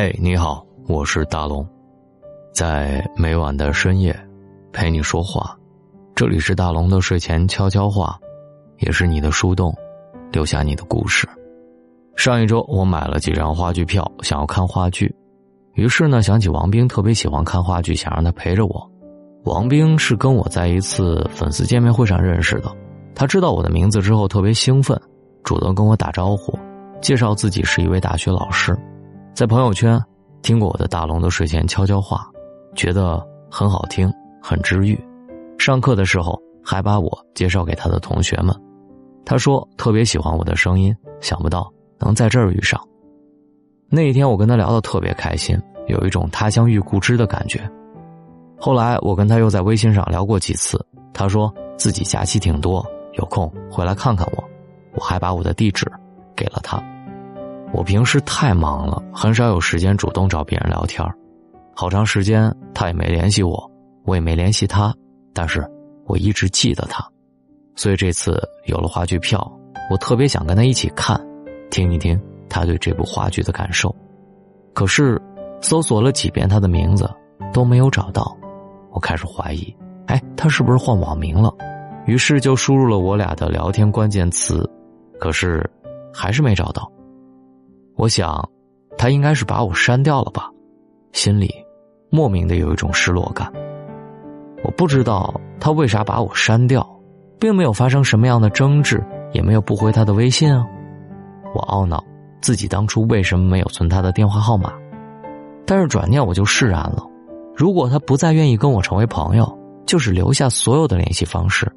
嘿，你好，我是大龙，在每晚的深夜陪你说话。这里是大龙的睡前悄悄话，也是你的树洞，留下你的故事。上一周我买了几张话剧票，想要看话剧，于是呢想起王冰特别喜欢看话剧，想让他陪着我。王冰是跟我在一次粉丝见面会上认识的，他知道我的名字之后特别兴奋，主动跟我打招呼，介绍自己是一位大学老师，在朋友圈听过我的大龙的睡前悄悄话，觉得很好听，很治愈。上课的时候还把我介绍给他的同学们，他说特别喜欢我的声音，想不到。能在这儿遇上，那一天我跟他聊得特别开心，有一种他乡遇故知的感觉。后来我跟他又在微信上聊过几次，他说自己假期挺多，有空回来看看我。我还把我的地址给了他。我平时太忙了，很少有时间主动找别人聊天好长时间他也没联系我，我也没联系他，但是我一直记得他，所以这次有了话剧票，我特别想跟他一起看。听一听他对这部话剧的感受，可是搜索了几遍他的名字都没有找到，我开始怀疑，哎，他是不是换网名了？于是就输入了我俩的聊天关键词，可是还是没找到。我想，他应该是把我删掉了吧，心里莫名的有一种失落感。我不知道他为啥把我删掉，并没有发生什么样的争执，也没有不回他的微信啊。我懊恼自己当初为什么没有存他的电话号码，但是转念我就释然了。如果他不再愿意跟我成为朋友，就是留下所有的联系方式，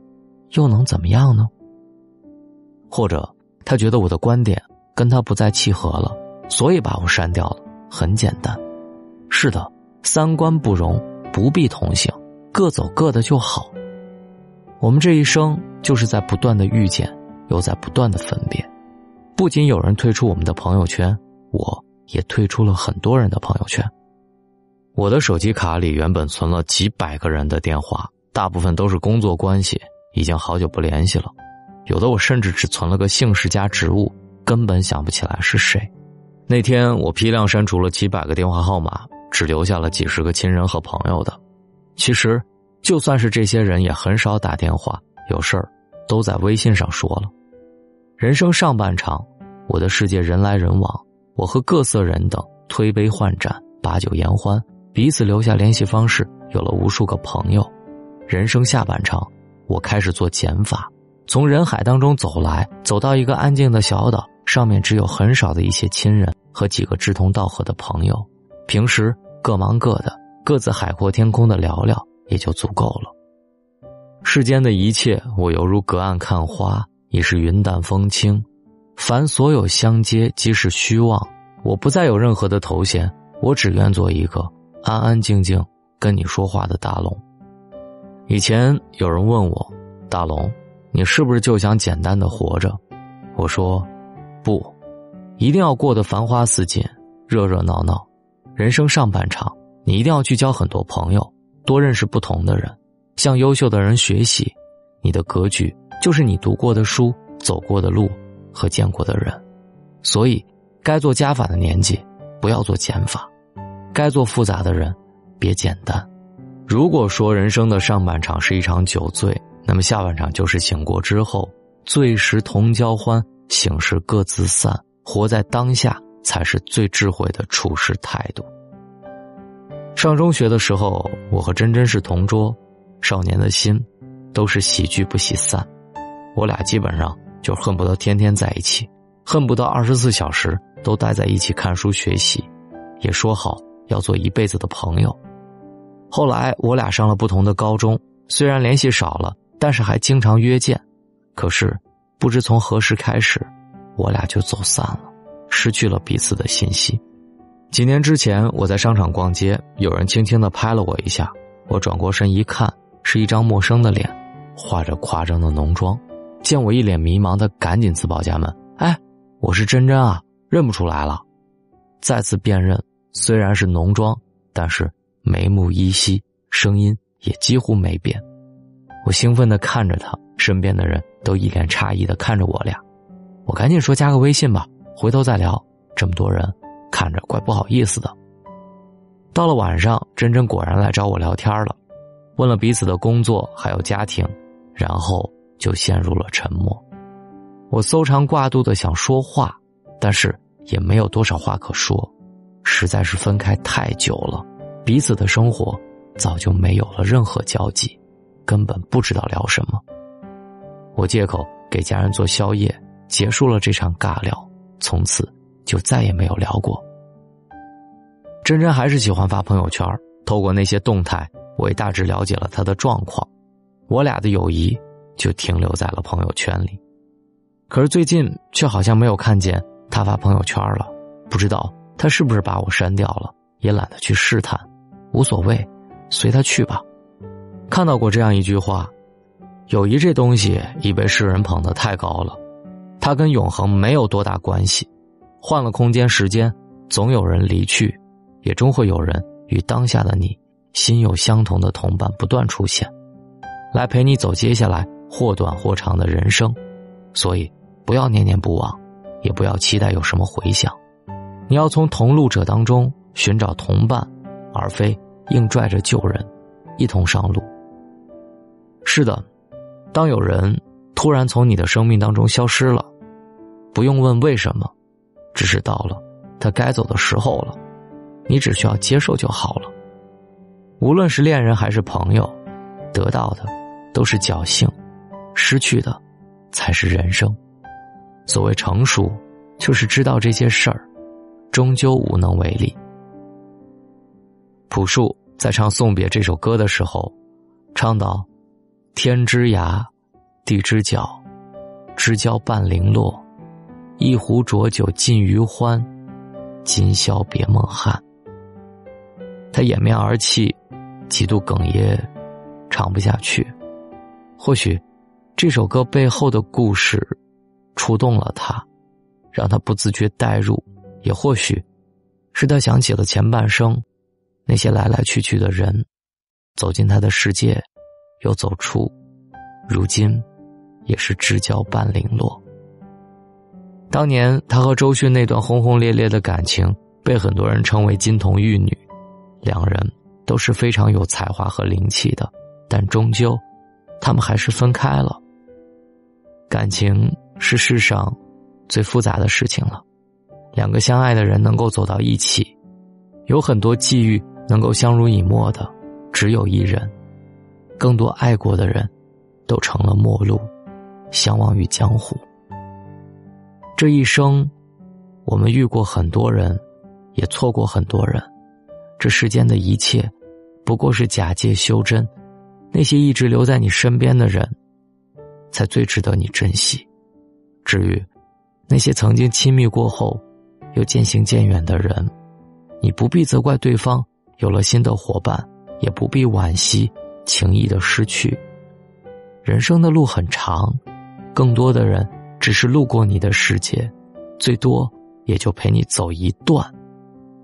又能怎么样呢？或者他觉得我的观点跟他不再契合了，所以把我删掉了。很简单，是的，三观不容，不必同行，各走各的就好。我们这一生就是在不断的遇见，又在不断的分别。不仅有人退出我们的朋友圈，我也退出了很多人的朋友圈。我的手机卡里原本存了几百个人的电话，大部分都是工作关系，已经好久不联系了。有的我甚至只存了个姓氏加职务，根本想不起来是谁。那天我批量删除了几百个电话号码，只留下了几十个亲人和朋友的。其实，就算是这些人，也很少打电话，有事儿都在微信上说了。人生上半场。我的世界人来人往，我和各色人等推杯换盏，把酒言欢，彼此留下联系方式，有了无数个朋友。人生下半场，我开始做减法，从人海当中走来，走到一个安静的小岛，上面只有很少的一些亲人和几个志同道合的朋友，平时各忙各的，各自海阔天空的聊聊也就足够了。世间的一切，我犹如隔岸看花，已是云淡风轻。凡所有相接，即是虚妄。我不再有任何的头衔，我只愿做一个安安静静跟你说话的大龙。以前有人问我，大龙，你是不是就想简单的活着？我说，不，一定要过得繁花似锦，热热闹闹。人生上半场，你一定要去交很多朋友，多认识不同的人，向优秀的人学习。你的格局就是你读过的书，走过的路。和见过的人，所以该做加法的年纪，不要做减法；该做复杂的人，别简单。如果说人生的上半场是一场酒醉，那么下半场就是醒过之后，醉时同交欢，醒时各自散。活在当下才是最智慧的处事态度。上中学的时候，我和珍珍是同桌，少年的心都是喜聚不喜散，我俩基本上。就恨不得天天在一起，恨不得二十四小时都待在一起看书学习，也说好要做一辈子的朋友。后来我俩上了不同的高中，虽然联系少了，但是还经常约见。可是不知从何时开始，我俩就走散了，失去了彼此的信息。几年之前，我在商场逛街，有人轻轻的拍了我一下，我转过身一看，是一张陌生的脸，画着夸张的浓妆。见我一脸迷茫的，赶紧自报家门。哎，我是真真啊，认不出来了。再次辨认，虽然是浓妆，但是眉目依稀，声音也几乎没变。我兴奋的看着他，身边的人都一脸诧异的看着我俩。我赶紧说加个微信吧，回头再聊。这么多人，看着怪不好意思的。到了晚上，珍珍果然来找我聊天了，问了彼此的工作还有家庭，然后就陷入了沉默。我搜肠挂肚的想说话，但是也没有多少话可说，实在是分开太久了，彼此的生活早就没有了任何交集，根本不知道聊什么。我借口给家人做宵夜，结束了这场尬聊，从此就再也没有聊过。珍珍还是喜欢发朋友圈，透过那些动态，我也大致了解了她的状况，我俩的友谊就停留在了朋友圈里。可是最近却好像没有看见他发朋友圈了，不知道他是不是把我删掉了，也懒得去试探，无所谓，随他去吧。看到过这样一句话：友谊这东西已被世人捧得太高了，它跟永恒没有多大关系。换了空间时间，总有人离去，也终会有人与当下的你心有相同的同伴不断出现，来陪你走接下来或短或长的人生。所以。不要念念不忘，也不要期待有什么回响。你要从同路者当中寻找同伴，而非硬拽着旧人一同上路。是的，当有人突然从你的生命当中消失了，不用问为什么，只是到了他该走的时候了，你只需要接受就好了。无论是恋人还是朋友，得到的都是侥幸，失去的才是人生。所谓成熟，就是知道这些事儿，终究无能为力。朴树在唱《送别》这首歌的时候，唱到：“天之涯，地之角，知交半零落，一壶浊酒尽余欢，今宵别梦寒。”他掩面而泣，极度哽咽，唱不下去。或许，这首歌背后的故事。触动了他，让他不自觉代入，也或许，是他想起了前半生，那些来来去去的人，走进他的世界，又走出，如今，也是知交半零落。当年他和周迅那段轰轰烈烈的感情，被很多人称为金童玉女，两人都是非常有才华和灵气的，但终究，他们还是分开了。感情。是世上最复杂的事情了。两个相爱的人能够走到一起，有很多际遇能够相濡以沫的，只有一人。更多爱过的人，都成了陌路，相忘于江湖。这一生，我们遇过很多人，也错过很多人。这世间的一切，不过是假借修真。那些一直留在你身边的人，才最值得你珍惜。至于那些曾经亲密过后又渐行渐远的人，你不必责怪对方有了新的伙伴，也不必惋惜情谊的失去。人生的路很长，更多的人只是路过你的世界，最多也就陪你走一段。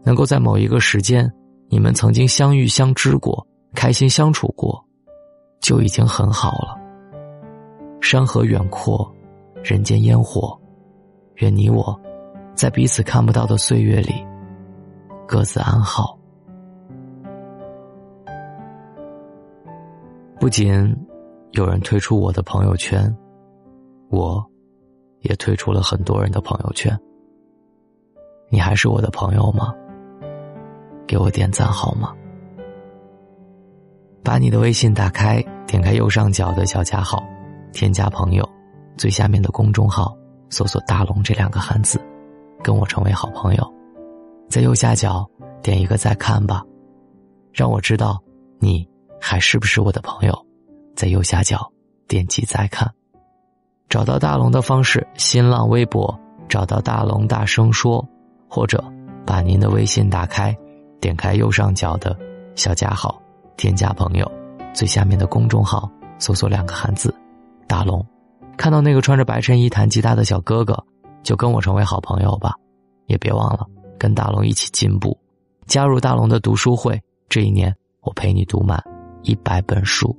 能够在某一个时间，你们曾经相遇相知过，开心相处过，就已经很好了。山河远阔。人间烟火，愿你我，在彼此看不到的岁月里，各自安好。不仅有人退出我的朋友圈，我，也退出了很多人的朋友圈。你还是我的朋友吗？给我点赞好吗？把你的微信打开，点开右上角的小加号，添加朋友。最下面的公众号搜索“大龙”这两个汉字，跟我成为好朋友。在右下角点一个再看吧，让我知道你还是不是我的朋友。在右下角点击再看，找到大龙的方式：新浪微博找到大龙大声说，或者把您的微信打开，点开右上角的小加号，添加朋友。最下面的公众号搜索两个汉字“大龙”。看到那个穿着白衬衣弹吉他的小哥哥，就跟我成为好朋友吧，也别忘了跟大龙一起进步，加入大龙的读书会。这一年，我陪你读满一百本书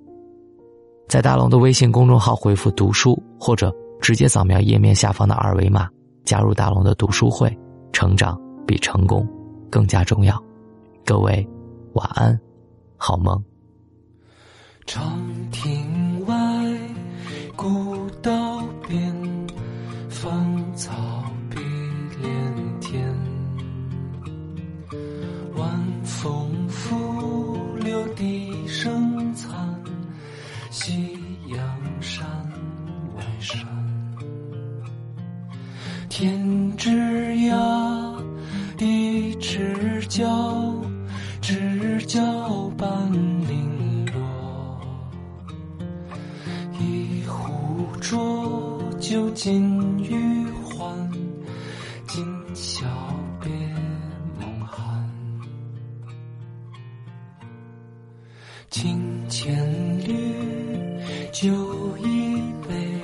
在大龙的微信公众号回复读书，或者直接扫描页面下方的二维码，加入大龙的读书会。成长比成功更加重要。各位晚安，好梦长亭。浊酒尽余欢，今宵别梦寒。清浅绿酒一杯，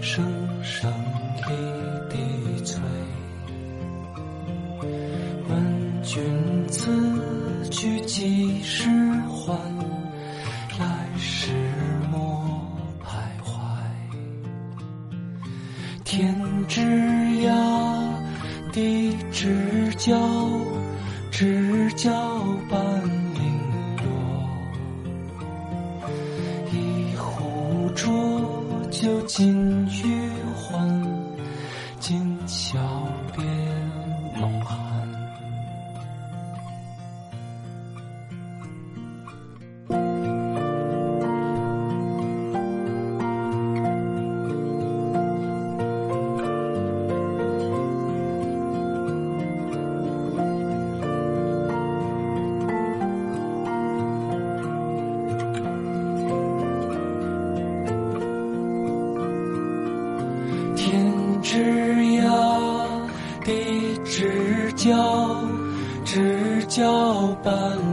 声声离笛催。问君此去几时还？交知交半零落一壶浊酒尽余欢今宵 Bye.